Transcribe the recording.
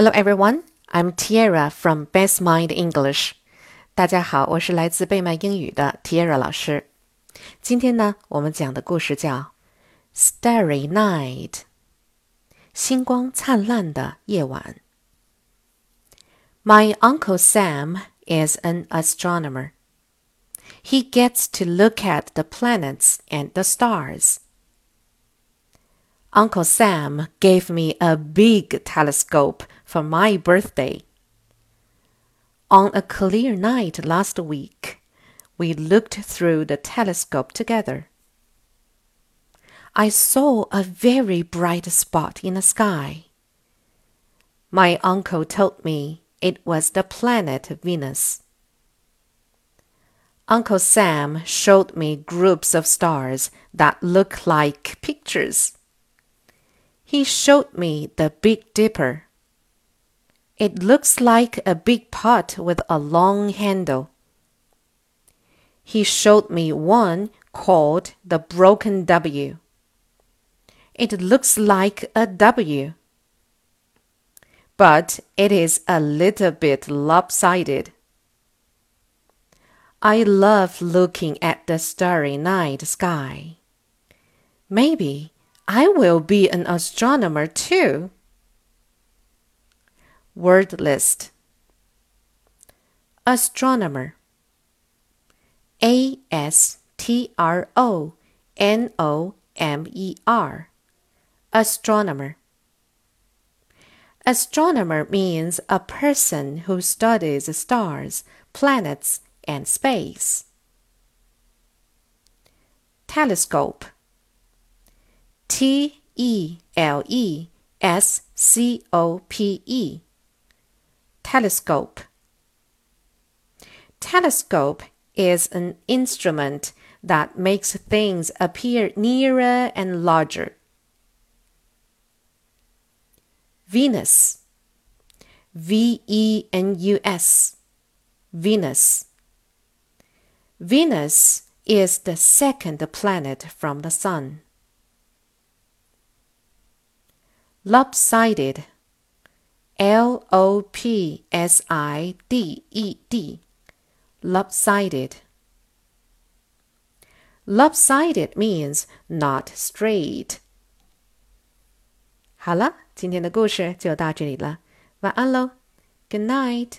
Hello everyone, I'm Tiara from Best Mind English. 大家好，我是来自贝麦英语的 Tiara 老师。今天呢，我们讲的故事叫《Starry Night》，星光灿烂的夜晚。My uncle Sam is an astronomer. He gets to look at the planets and the stars. Uncle Sam gave me a big telescope for my birthday. On a clear night last week, we looked through the telescope together. I saw a very bright spot in the sky. My uncle told me it was the planet Venus. Uncle Sam showed me groups of stars that look like pictures. He showed me the Big Dipper. It looks like a big pot with a long handle. He showed me one called the Broken W. It looks like a W, but it is a little bit lopsided. I love looking at the starry night sky. Maybe I will be an astronomer too. Word list. Astronomer. A S T R O N O M E R. Astronomer. Astronomer means a person who studies stars, planets, and space. Telescope. T E L E S C O P E. Telescope. Telescope is an instrument that makes things appear nearer and larger. Venus. V E N U S. Venus. Venus is the second planet from the Sun. lopsided L O P S I D E D lopsided lopsided means not straight 好了，今天的故事就到这里了，晚安喽，Good night。